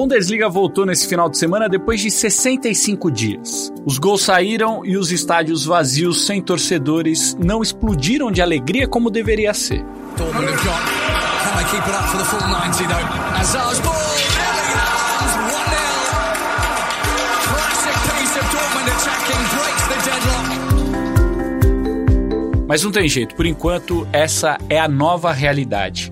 Bundesliga voltou nesse final de semana depois de 65 dias. Os gols saíram e os estádios vazios sem torcedores não explodiram de alegria como deveria ser. Mas não tem jeito, por enquanto essa é a nova realidade.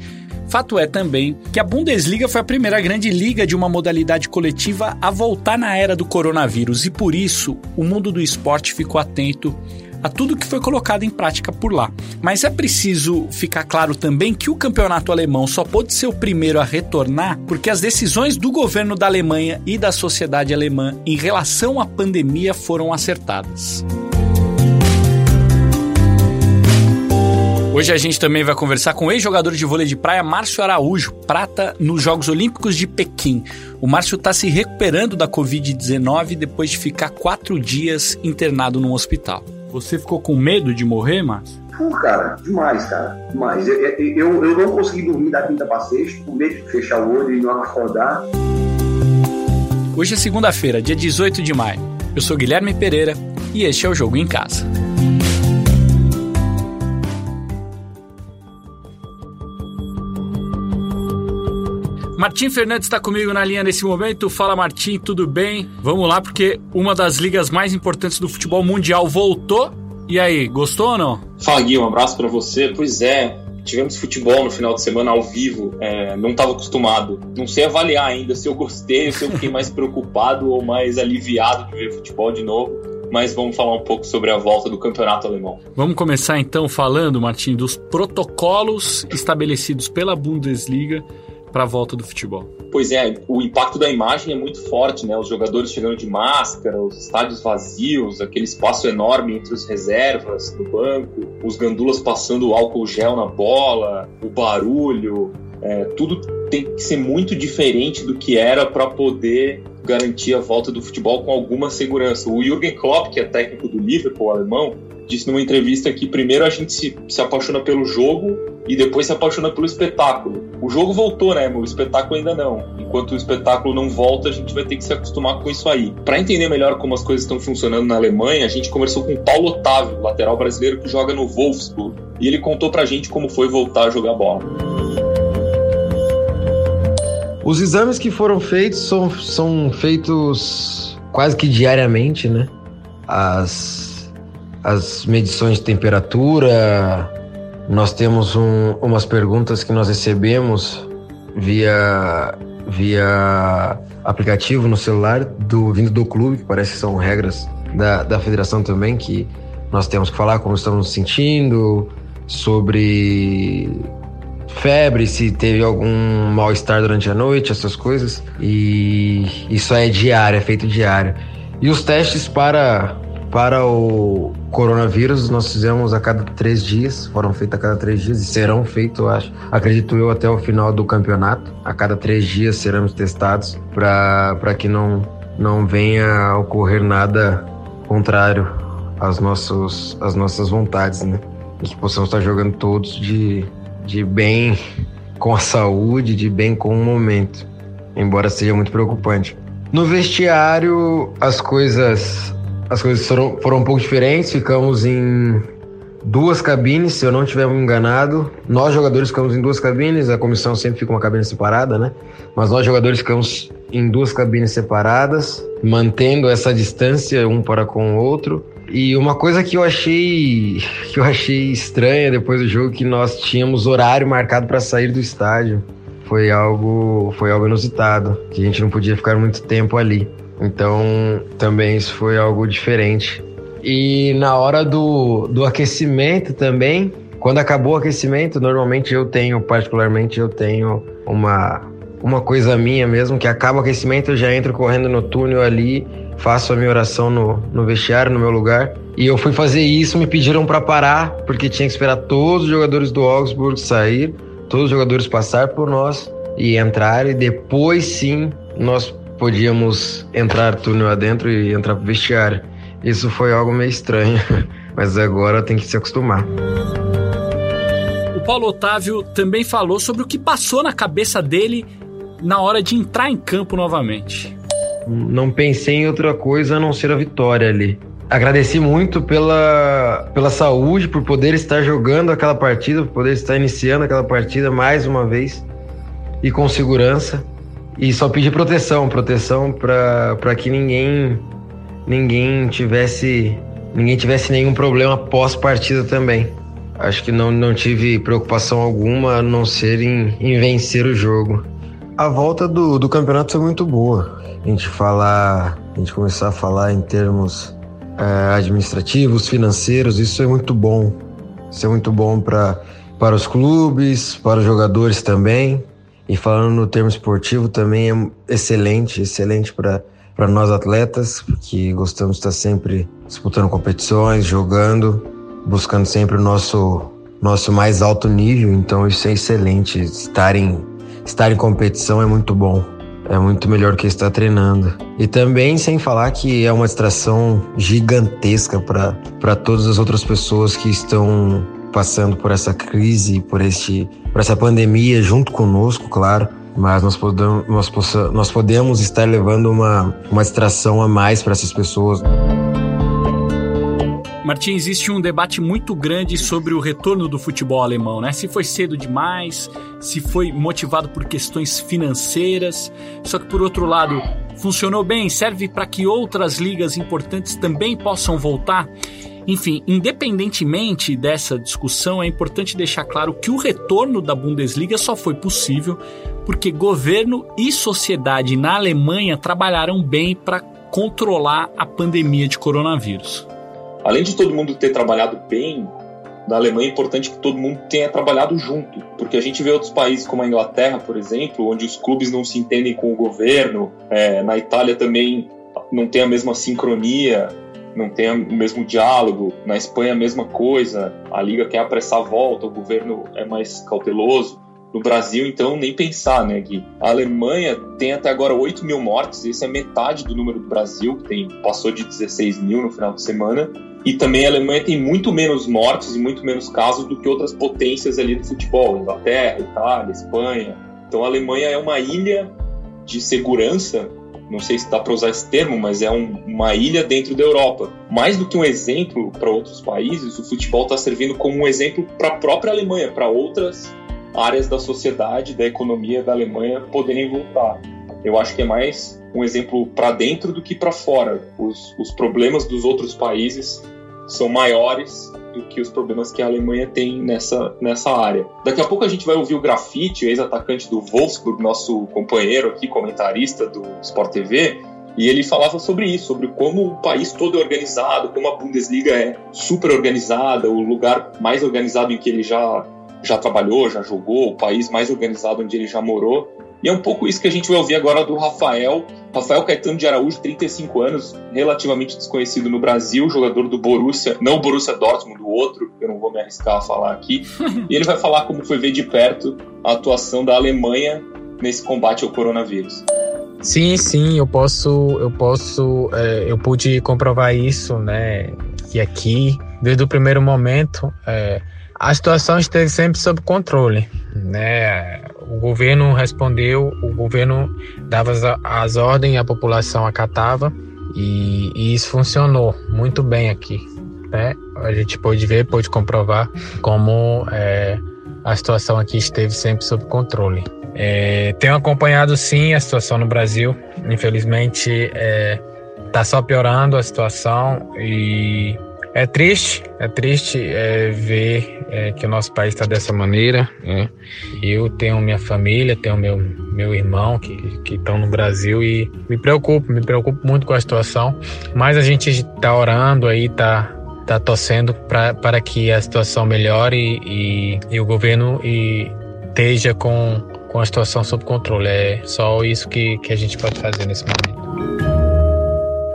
Fato é também que a Bundesliga foi a primeira grande liga de uma modalidade coletiva a voltar na era do coronavírus e por isso o mundo do esporte ficou atento a tudo que foi colocado em prática por lá. Mas é preciso ficar claro também que o campeonato alemão só pôde ser o primeiro a retornar porque as decisões do governo da Alemanha e da sociedade alemã em relação à pandemia foram acertadas. Hoje a gente também vai conversar com o ex-jogador de vôlei de praia Márcio Araújo, prata nos Jogos Olímpicos de Pequim. O Márcio está se recuperando da Covid-19 depois de ficar quatro dias internado num hospital. Você ficou com medo de morrer, Márcio? Pô, cara, demais, cara, demais. Eu, eu, eu não consegui dormir da quinta para sexta, com medo de fechar o olho e não acordar. Hoje é segunda-feira, dia 18 de maio. Eu sou Guilherme Pereira e este é o Jogo em Casa. Martim Fernandes está comigo na linha nesse momento. Fala, Martim, tudo bem? Vamos lá, porque uma das ligas mais importantes do futebol mundial voltou. E aí, gostou ou não? Fala, Gui, um abraço para você. Pois é, tivemos futebol no final de semana ao vivo, é, não estava acostumado. Não sei avaliar ainda se eu gostei, se eu fiquei mais preocupado ou mais aliviado de ver futebol de novo. Mas vamos falar um pouco sobre a volta do campeonato alemão. Vamos começar então falando, Martim, dos protocolos estabelecidos pela Bundesliga para a volta do futebol? Pois é, o impacto da imagem é muito forte, né? Os jogadores chegando de máscara, os estádios vazios, aquele espaço enorme entre as reservas no banco, os gandulas passando álcool gel na bola, o barulho, é, tudo tem que ser muito diferente do que era para poder garantir a volta do futebol com alguma segurança. O Jürgen Klopp, que é técnico do Liverpool alemão, disse numa entrevista que primeiro a gente se, se apaixona pelo jogo e depois se apaixona pelo espetáculo. O jogo voltou, né? O espetáculo ainda não. Enquanto o espetáculo não volta, a gente vai ter que se acostumar com isso aí. Para entender melhor como as coisas estão funcionando na Alemanha, a gente conversou com Paulo Otávio, lateral brasileiro que joga no Wolfsburg, e ele contou pra gente como foi voltar a jogar bola. Os exames que foram feitos são, são feitos quase que diariamente, né? As, as medições de temperatura, nós temos um, umas perguntas que nós recebemos via, via aplicativo no celular do vindo do clube, que parece que são regras da, da federação também, que nós temos que falar como estamos nos sentindo, sobre febre, se teve algum mal-estar durante a noite, essas coisas. E isso é diário, é feito diário. E os testes para para o coronavírus, nós fizemos a cada três dias, foram feitos a cada três dias e serão feitos, acho, acredito eu, até o final do campeonato. A cada três dias seremos testados para que não, não venha a ocorrer nada contrário às, nossos, às nossas vontades, né? E que possamos estar jogando todos de, de bem com a saúde, de bem com o momento, embora seja muito preocupante. No vestiário, as coisas as coisas foram, foram um pouco diferentes. Ficamos em duas cabines, se eu não estiver enganado. Nós jogadores ficamos em duas cabines, a comissão sempre fica uma cabine separada, né? Mas nós jogadores ficamos em duas cabines separadas, mantendo essa distância um para com o outro. E uma coisa que eu achei que eu achei estranha depois do jogo que nós tínhamos horário marcado para sair do estádio. Foi algo foi algo inusitado, que a gente não podia ficar muito tempo ali. Então, também isso foi algo diferente. E na hora do, do aquecimento também, quando acabou o aquecimento, normalmente eu tenho, particularmente eu tenho uma, uma coisa minha mesmo, que acaba o aquecimento, eu já entro correndo no túnel ali, faço a minha oração no, no vestiário, no meu lugar. E eu fui fazer isso, me pediram para parar, porque tinha que esperar todos os jogadores do Augsburg sair, todos os jogadores passar por nós e entrar, e depois sim nós podíamos entrar túnel adentro e entrar pro vestiário. Isso foi algo meio estranho, mas agora tem que se acostumar. O Paulo Otávio também falou sobre o que passou na cabeça dele na hora de entrar em campo novamente? Não pensei em outra coisa a não ser a vitória ali. Agradeci muito pela, pela saúde, por poder estar jogando aquela partida, por poder estar iniciando aquela partida mais uma vez e com segurança. E só pedi proteção, proteção para que ninguém ninguém tivesse ninguém tivesse nenhum problema pós partida também. Acho que não, não tive preocupação alguma a não ser em, em vencer o jogo. A volta do, do campeonato foi muito boa. A gente falar, a gente começar a falar em termos é, administrativos, financeiros, isso é muito bom. Isso é muito bom para para os clubes, para os jogadores também. E falando no termo esportivo também é excelente, excelente para para nós atletas, que gostamos de estar sempre disputando competições, jogando, buscando sempre o nosso nosso mais alto nível, então isso é excelente. Estar em, estar em competição é muito bom. É muito melhor que estar treinando. E também, sem falar que é uma distração gigantesca para todas as outras pessoas que estão passando por essa crise, por, este, por essa pandemia junto conosco, claro. Mas nós podemos, nós, possa, nós podemos estar levando uma, uma distração a mais para essas pessoas. Martim, existe um debate muito grande sobre o retorno do futebol alemão, né? Se foi cedo demais, se foi motivado por questões financeiras. Só que, por outro lado, funcionou bem, serve para que outras ligas importantes também possam voltar. Enfim, independentemente dessa discussão, é importante deixar claro que o retorno da Bundesliga só foi possível porque governo e sociedade na Alemanha trabalharam bem para controlar a pandemia de coronavírus. Além de todo mundo ter trabalhado bem, na Alemanha é importante que todo mundo tenha trabalhado junto, porque a gente vê outros países como a Inglaterra, por exemplo, onde os clubes não se entendem com o governo, é, na Itália também não tem a mesma sincronia, não tem o mesmo diálogo, na Espanha a mesma coisa, a liga quer apressar a volta, o governo é mais cauteloso. No Brasil, então, nem pensar, né, Gui? A Alemanha tem até agora 8 mil mortes, esse é metade do número do Brasil, que tem, passou de 16 mil no final de semana. E também a Alemanha tem muito menos mortes e muito menos casos do que outras potências ali do futebol, Inglaterra, Itália, Espanha. Então a Alemanha é uma ilha de segurança, não sei se dá para usar esse termo, mas é um, uma ilha dentro da Europa. Mais do que um exemplo para outros países, o futebol está servindo como um exemplo para a própria Alemanha, para outras áreas da sociedade, da economia da Alemanha poderem voltar. Eu acho que é mais um exemplo para dentro do que para fora. Os, os problemas dos outros países são maiores do que os problemas que a Alemanha tem nessa, nessa área. Daqui a pouco a gente vai ouvir o Grafite, ex-atacante do Wolfsburg, nosso companheiro aqui, comentarista do Sport TV, e ele falava sobre isso, sobre como o país todo é organizado, como a Bundesliga é super organizada, o lugar mais organizado em que ele já, já trabalhou, já jogou, o país mais organizado onde ele já morou. E é um pouco isso que a gente vai ouvir agora do Rafael. Rafael Caetano de Araújo, 35 anos, relativamente desconhecido no Brasil, jogador do Borussia, não o Borussia Dortmund, do outro, eu não vou me arriscar a falar aqui. e ele vai falar como foi ver de perto a atuação da Alemanha nesse combate ao coronavírus. Sim, sim, eu posso, eu posso, é, eu pude comprovar isso, né? Que aqui, desde o primeiro momento, é, a situação esteve sempre sob controle, né? o governo respondeu, o governo dava as, as ordens, a população acatava e, e, isso funcionou muito bem aqui. Né? A gente pôde ver, pôde comprovar como é, a situação aqui esteve sempre sob controle. É, tenho acompanhado sim a situação no Brasil, infelizmente está é, tá só piorando a situação e é triste, é triste é, ver é, que o nosso país está dessa maneira. Né? Eu tenho minha família, tenho meu, meu irmão que estão no Brasil e me preocupo, me preocupo muito com a situação. Mas a gente está orando aí, está tá torcendo pra, para que a situação melhore e, e o governo e esteja com, com a situação sob controle. É só isso que, que a gente pode fazer nesse momento.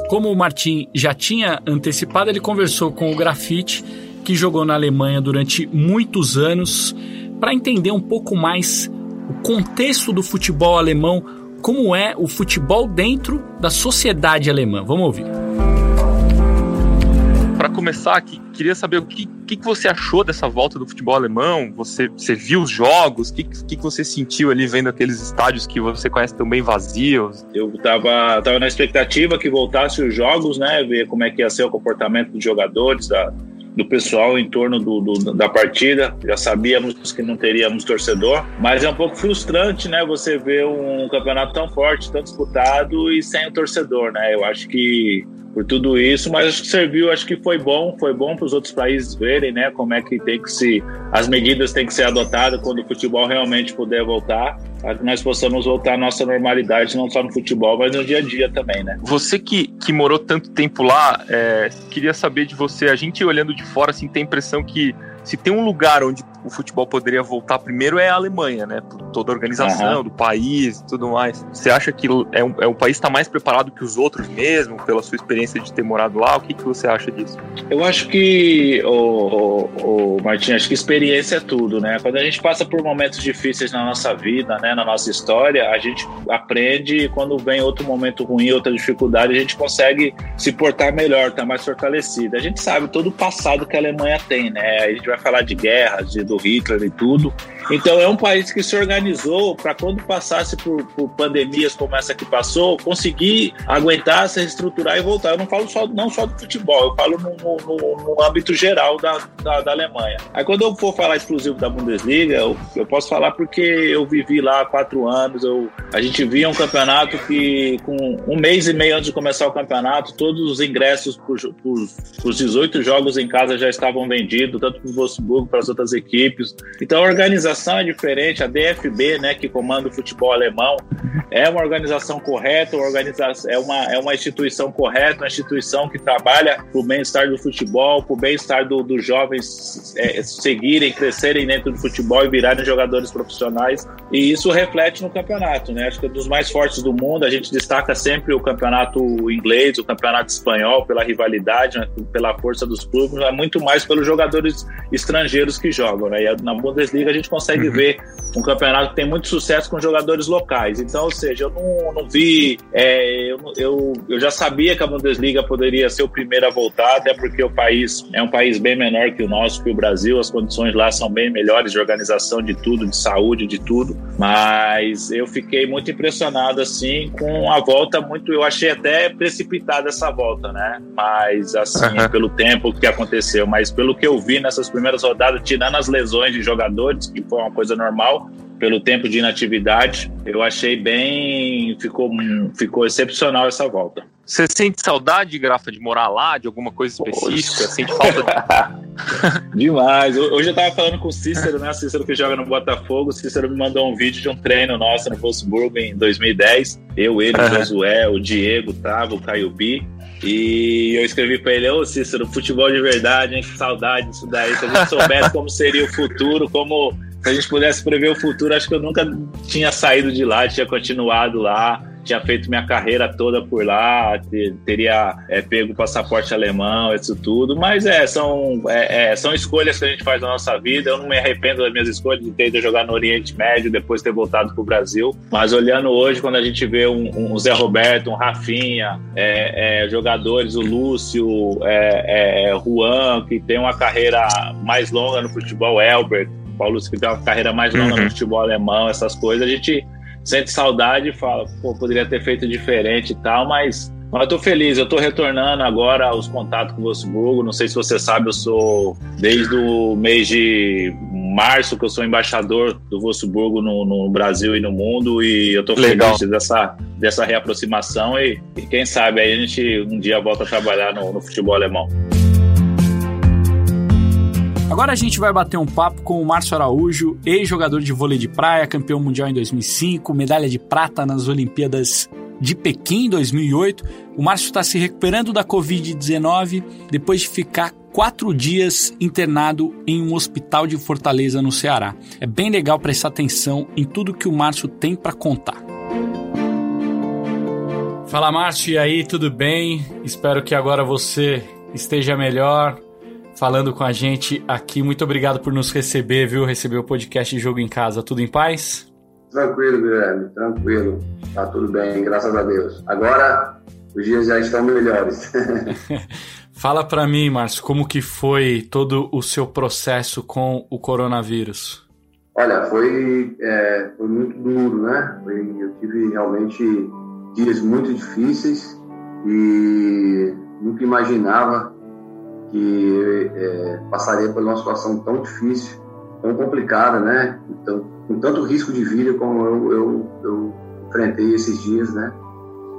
Como o Martin já tinha antecipado, ele conversou com o Grafite, que jogou na Alemanha durante muitos anos, para entender um pouco mais o contexto do futebol alemão, como é o futebol dentro da sociedade alemã. Vamos ouvir. Para começar aqui, queria saber o que que, você achou dessa volta do futebol alemão? Você, você viu os jogos? O que, que, você sentiu ali vendo aqueles estádios que você conhece tão bem vazios? Eu tava, tava na expectativa que voltasse os jogos, né? Ver como é que ia ser o comportamento dos jogadores, da, do pessoal em torno do, do, da partida. Já sabíamos que não teríamos torcedor, mas é um pouco frustrante, né? Você ver um campeonato tão forte, tão disputado e sem o torcedor, né? Eu acho que por tudo isso, mas acho que serviu, acho que foi bom, foi bom para os outros países verem, né, como é que tem que se as medidas têm que ser adotadas quando o futebol realmente puder voltar, para que nós possamos voltar à nossa normalidade, não só no futebol, mas no dia a dia também, né? Você que, que morou tanto tempo lá, é, queria saber de você, a gente olhando de fora, assim, tem a impressão que se tem um lugar onde o futebol poderia voltar primeiro é a Alemanha, né? Por toda a organização uhum. do país e tudo mais. Você acha que é um, é um país está mais preparado que os outros mesmo, pela sua experiência de ter morado lá? O que, que você acha disso? Eu acho que, o, o, o Martim, acho que experiência é tudo, né? Quando a gente passa por momentos difíceis na nossa vida, né, na nossa história, a gente aprende e quando vem outro momento ruim, outra dificuldade, a gente consegue se portar melhor, estar tá mais fortalecido. A gente sabe todo o passado que a Alemanha tem, né? A gente vai falar de guerras, de do Hitler e tudo. Então é um país que se organizou para quando passasse por, por, pandemias como essa que passou, conseguir aguentar, se reestruturar e voltar. Eu não falo só, não só do futebol, eu falo no, no, no âmbito geral da, da, da, Alemanha. Aí quando eu for falar exclusivo da Bundesliga, eu, eu posso falar porque eu vivi lá há quatro anos, eu, a gente via um campeonato que com um mês e meio antes de começar o campeonato, todos os ingressos para os 18 jogos em casa já estavam vendidos, tanto para o Wolfsburg, para as outras equipes. Então a organização organização é diferente, a DFB, né, que comanda o futebol alemão, é uma organização correta, uma organização, é, uma, é uma instituição correta, uma instituição que trabalha para o bem-estar do futebol, para o bem-estar do, dos jovens é, seguirem, crescerem dentro do futebol e virarem jogadores profissionais. E isso reflete no campeonato, né? Acho que é dos mais fortes do mundo. A gente destaca sempre o campeonato inglês, o campeonato espanhol, pela rivalidade, né? pela força dos clubes, mas muito mais pelos jogadores estrangeiros que jogam, né? E na Bundesliga a gente consegue consegue uhum. ver um campeonato que tem muito sucesso com jogadores locais. Então, ou seja, eu não, não vi. É, eu, eu, eu já sabia que a Bundesliga poderia ser o primeiro a voltar, até porque o país é um país bem menor que o nosso, que o Brasil. As condições lá são bem melhores de organização de tudo, de saúde, de tudo. Mas eu fiquei muito impressionado, assim, com a volta muito. Eu achei até precipitada essa volta, né? Mas, assim, uhum. pelo tempo que aconteceu. Mas pelo que eu vi nessas primeiras rodadas, tirando as lesões de jogadores, que foi uma coisa normal, pelo tempo de inatividade, eu achei bem. Ficou, ficou excepcional essa volta. Você sente saudade, Grafa, de morar lá, de alguma coisa específica? Poxa. Sente falta de... Demais. Hoje eu tava falando com o Cícero, né? O Cícero que joga no Botafogo. O Cícero me mandou um vídeo de um treino nosso no Wolfsburg em 2010. Eu, ele, o Josué, o Diego, o Tavo, o Caio B. E eu escrevi pra ele, ô Cícero, futebol de verdade, hein? Que saudade disso daí. Se a gente soubesse como seria o futuro, como se a gente pudesse prever o futuro, acho que eu nunca tinha saído de lá, tinha continuado lá, tinha feito minha carreira toda por lá, teria é, pego o passaporte alemão, isso tudo. Mas é são, é, é, são escolhas que a gente faz na nossa vida. Eu não me arrependo das minhas escolhas de ter ido jogar no Oriente Médio, depois ter voltado para o Brasil. Mas olhando hoje, quando a gente vê um, um Zé Roberto, um Rafinha, é, é, jogadores, o Lúcio, é, Juan, que tem uma carreira mais longa no futebol, Elbert, Paulo que tem uma carreira mais longa uhum. no futebol alemão, essas coisas, a gente sente saudade e fala, pô, poderia ter feito diferente e tal, mas, mas eu tô feliz, eu tô retornando agora aos contatos com o Wolfsburgo, não sei se você sabe, eu sou desde o mês de março que eu sou embaixador do Wolfsburgo no, no Brasil e no mundo e eu tô Legal. feliz dessa, dessa reaproximação e, e, quem sabe aí a gente um dia volta a trabalhar no, no futebol alemão. Agora a gente vai bater um papo com o Márcio Araújo, ex-jogador de vôlei de praia, campeão mundial em 2005, medalha de prata nas Olimpíadas de Pequim em 2008. O Márcio está se recuperando da Covid-19 depois de ficar quatro dias internado em um hospital de Fortaleza, no Ceará. É bem legal prestar atenção em tudo que o Márcio tem para contar. Fala Márcio, e aí, tudo bem? Espero que agora você esteja melhor, falando com a gente aqui. Muito obrigado por nos receber, viu? Receber o podcast Jogo em Casa. Tudo em paz? Tranquilo, Guilherme, tranquilo. Tá tudo bem, graças a Deus. Agora os dias já estão melhores. Fala para mim, Márcio, como que foi todo o seu processo com o coronavírus? Olha, foi, é, foi muito duro, né? Foi, eu tive realmente dias muito difíceis e nunca imaginava que é, passaria por uma situação tão difícil, tão complicada, né? Então, com tanto risco de vida como eu, eu, eu enfrentei esses dias, né?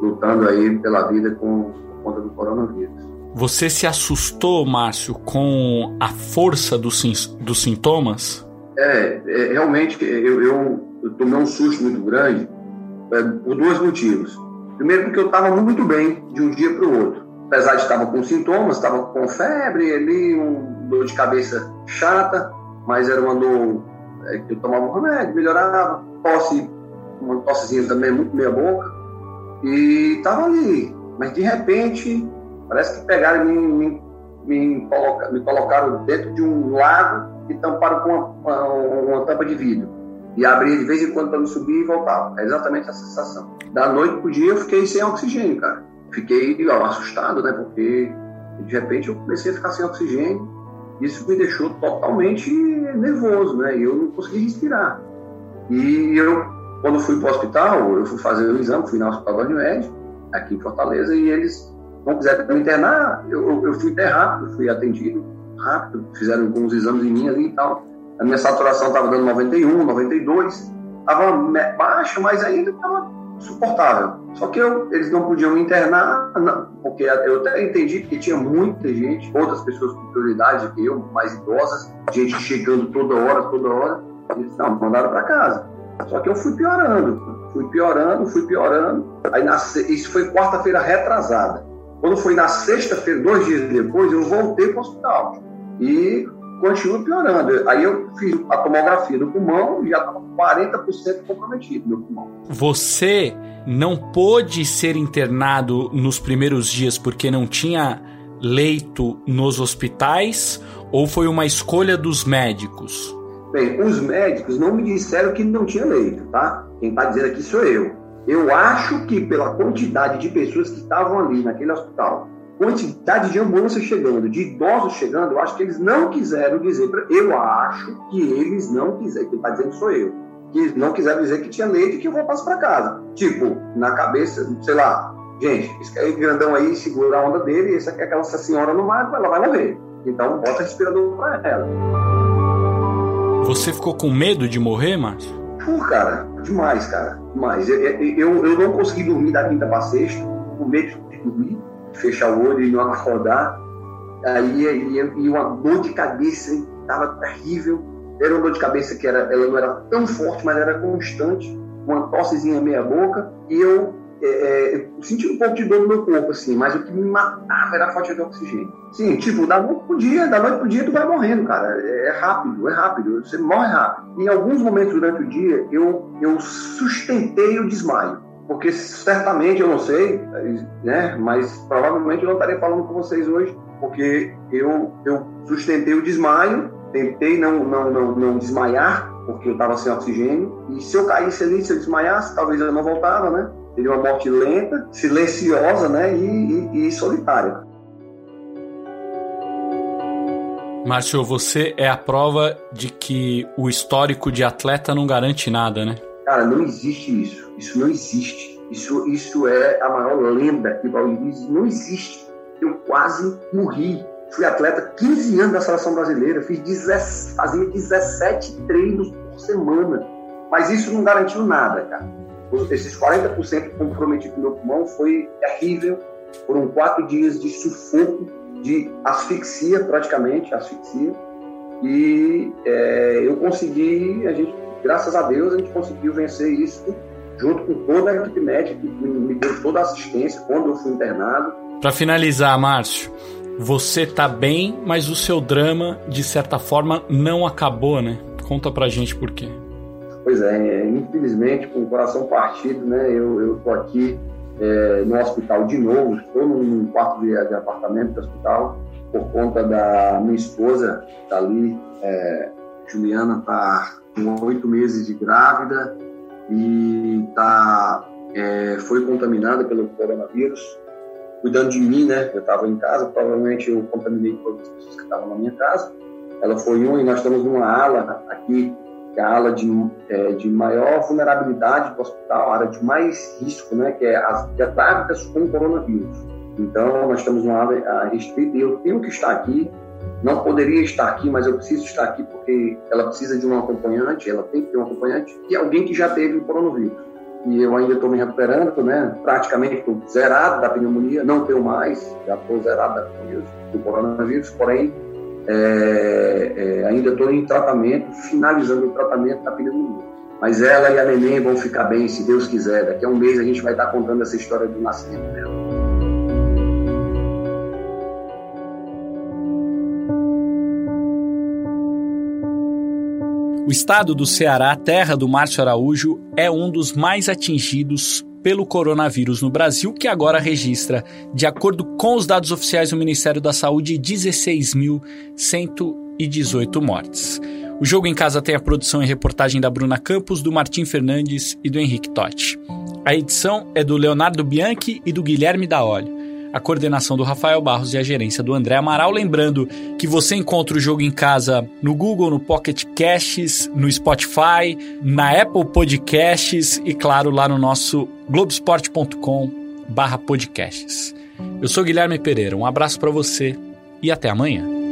Lutando aí pela vida com, por conta do coronavírus. Você se assustou, Márcio, com a força dos, dos sintomas? É, é realmente eu, eu, eu, tomei um susto muito grande é, por dois motivos. Primeiro, porque eu estava muito bem de um dia para o outro. Apesar de estar com sintomas, estava com febre ali, um dor de cabeça chata, mas era uma dor é, que eu tomava um remédio, melhorava, tosse, uma tossezinha também muito meia boca, e estava ali. Mas de repente, parece que pegaram e me, me, coloca, me colocaram dentro de um lago e tamparam com uma, uma, uma tampa de vidro. E abria de vez em quando para me subir e voltava. É exatamente a sensação. Da noite pro dia eu fiquei sem oxigênio, cara. Fiquei ó, assustado, né? Porque de repente eu comecei a ficar sem oxigênio. Isso me deixou totalmente nervoso, né? Eu não consegui respirar. E eu, quando fui para o hospital, eu fui fazer o exame, fui no Hospital da Unimed, aqui em Fortaleza, e eles não quiseram me internar. Eu, eu fui até rápido, fui atendido rápido, fizeram alguns exames em mim ali e tal. A minha saturação estava dando 91, 92, estava baixa, mas ainda estava suportável. Só que eu, eles não podiam me internar, não, porque eu até entendi que tinha muita gente, outras pessoas com prioridade que eu, mais idosas, gente chegando toda hora, toda hora. Eles não, mandaram para casa. Só que eu fui piorando, fui piorando, fui piorando. Aí na, isso foi quarta-feira retrasada. Quando foi na sexta-feira, dois dias depois, eu voltei para o hospital. E continua piorando. Aí eu fiz a tomografia do pulmão e já estava 40% comprometido meu pulmão. Você não pôde ser internado nos primeiros dias porque não tinha leito nos hospitais ou foi uma escolha dos médicos? Bem, os médicos não me disseram que não tinha leito, tá? Quem está dizendo aqui sou eu. Eu acho que pela quantidade de pessoas que estavam ali naquele hospital, quantidade de ambulâncias chegando, de idosos chegando, eu acho que eles não quiseram dizer, pra, eu acho que eles não quiseram, quem está dizendo sou eu, que não quiseram dizer que tinha leite e que eu voltasse para casa. Tipo, na cabeça, sei lá, gente, esse aí grandão aí segura a onda dele, e essa, aquela senhora no mar, ela vai morrer. Então bota respirador para ela. Você ficou com medo de morrer, Márcio? Pô, cara, demais, cara, demais. Eu, eu, eu não consegui dormir da quinta para sexta, com medo de dormir fechar o olho e não acordar. Aí e, e uma dor de cabeça estava terrível. Era uma dor de cabeça que era, ela não era tão forte, mas era constante, uma tossezinha meia boca. E eu é, é, senti um pouco de dor no meu corpo, assim, mas o que me matava era a falta de oxigênio. Sim, tipo, da noite pro dia, da noite pro dia tu vai morrendo, cara. É, é rápido, é rápido, você morre rápido. Em alguns momentos durante o dia, eu, eu sustentei o desmaio porque certamente eu não sei, né? Mas provavelmente eu não estaria falando com vocês hoje, porque eu eu sustentei o desmaio, tentei não não não, não desmaiar, porque eu estava sem oxigênio, e se eu caísse ali, se eu desmaiasse, talvez eu não voltava, né? Seria uma morte lenta, silenciosa, né? E, e, e solitária. Márcio, você é a prova de que o histórico de atleta não garante nada, né? Cara, não existe isso. Isso não existe. Isso, isso é a maior lenda que o diz. Não existe. Eu quase morri. Fui atleta 15 anos da seleção brasileira. Fiz 10, fazia 17 treinos por semana. Mas isso não garantiu nada, cara. Esses 40% comprometidos no meu pulmão foi terrível. Foram quatro dias de sufoco, de asfixia, praticamente, asfixia. E é, eu consegui, a gente graças a Deus, a gente conseguiu vencer isso junto com toda a equipe médica que me deu toda a assistência quando eu fui internado. Para finalizar, Márcio, você está bem, mas o seu drama, de certa forma, não acabou, né? Conta pra gente por quê. Pois é, infelizmente, com o coração partido, né? Eu, eu tô aqui é, no hospital de novo, estou num quarto de, de apartamento do hospital, por conta da minha esposa, tá ali, é, Juliana, tá com oito meses de grávida e tá, é, foi contaminada pelo coronavírus. Cuidando de mim, né? Eu estava em casa, provavelmente eu contaminei todas as pessoas que estavam na minha casa. Ela foi uma e nós estamos numa ala aqui, que é a ala de, é, de maior vulnerabilidade do hospital, a área de mais risco, né? Que é as grávidas com coronavírus. Então, nós estamos numa área restrita e eu tenho que estar aqui. Não poderia estar aqui, mas eu preciso estar aqui porque ela precisa de um acompanhante, ela tem que ter um acompanhante e alguém que já teve o coronavírus e eu ainda estou me recuperando, né? Praticamente estou zerado da pneumonia, não tenho mais, já estou zerado da pneumonia do coronavírus, porém é, é, ainda estou em tratamento, finalizando o tratamento da pneumonia. Mas ela e a neném vão ficar bem, se Deus quiser. Daqui a um mês a gente vai estar contando essa história do nascimento dela. O estado do Ceará, terra do Márcio Araújo, é um dos mais atingidos pelo coronavírus no Brasil, que agora registra, de acordo com os dados oficiais do Ministério da Saúde, 16.118 mortes. O Jogo em Casa tem a produção e reportagem da Bruna Campos, do Martim Fernandes e do Henrique Totti. A edição é do Leonardo Bianchi e do Guilherme Daolio a coordenação do Rafael Barros e a gerência do André Amaral. Lembrando que você encontra o jogo em casa no Google, no Pocket Casts, no Spotify, na Apple Podcasts e, claro, lá no nosso globesport.com/podcasts. Eu sou Guilherme Pereira. Um abraço para você e até amanhã.